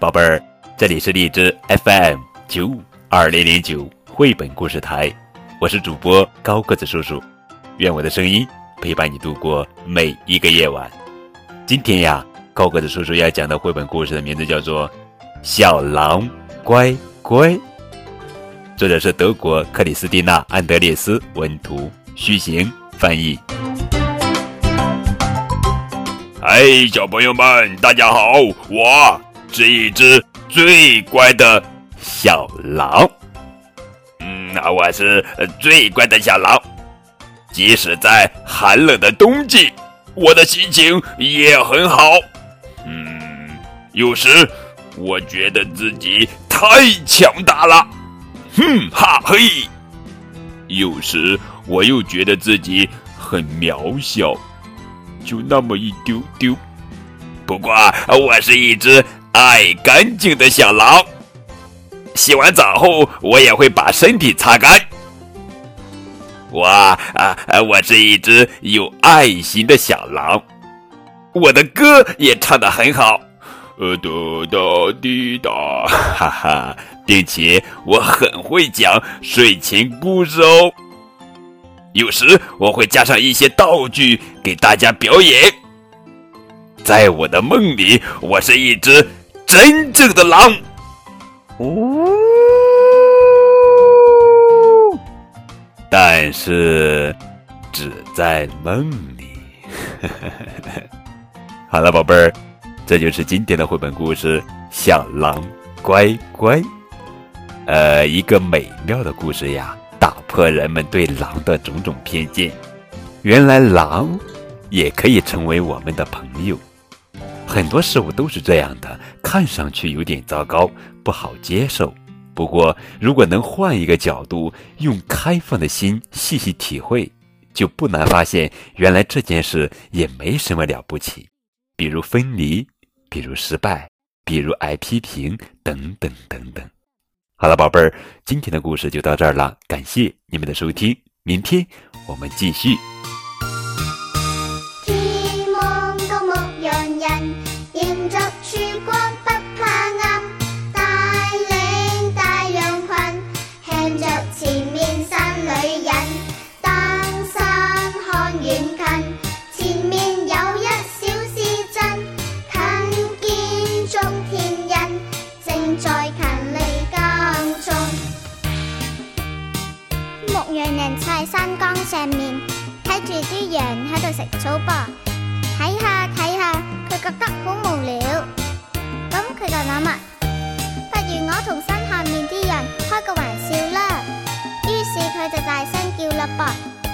宝贝儿，这里是荔枝 FM 九五二零零九绘本故事台，我是主播高个子叔叔，愿我的声音陪伴你度过每一个夜晚。今天呀，高个子叔叔要讲的绘本故事的名字叫做《小狼乖乖》，作者是德国克里斯蒂娜·安德烈斯文图，徐行翻译。嗨，小朋友们，大家好，我。是一只最乖的小狼，嗯，我是最乖的小狼。即使在寒冷的冬季，我的心情也很好。嗯，有时我觉得自己太强大了，哼哈嘿。有时我又觉得自己很渺小，就那么一丢丢。不过我是一只。爱干净的小狼，洗完澡后我也会把身体擦干。我啊，我是一只有爱心的小狼，我的歌也唱得很好，呃，哒哒滴答，哈哈，并且我很会讲睡前故事哦。有时我会加上一些道具给大家表演。在我的梦里，我是一只。真正的狼，呜！但是只在梦里。好了，宝贝儿，这就是今天的绘本故事《小狼乖乖》。呃，一个美妙的故事呀，打破人们对狼的种种偏见。原来狼也可以成为我们的朋友。很多事物都是这样的，看上去有点糟糕，不好接受。不过，如果能换一个角度，用开放的心细细体会，就不难发现，原来这件事也没什么了不起。比如分离，比如失败，比如挨批评，等等等等。好了，宝贝儿，今天的故事就到这儿了，感谢你们的收听，明天我们继续。喺山岗上面睇住啲羊喺度食草噃，睇下睇下，佢觉得好无聊，咁佢就谂啊，不如我同山下面啲人开个玩笑啦。于是佢就大声叫啦噃。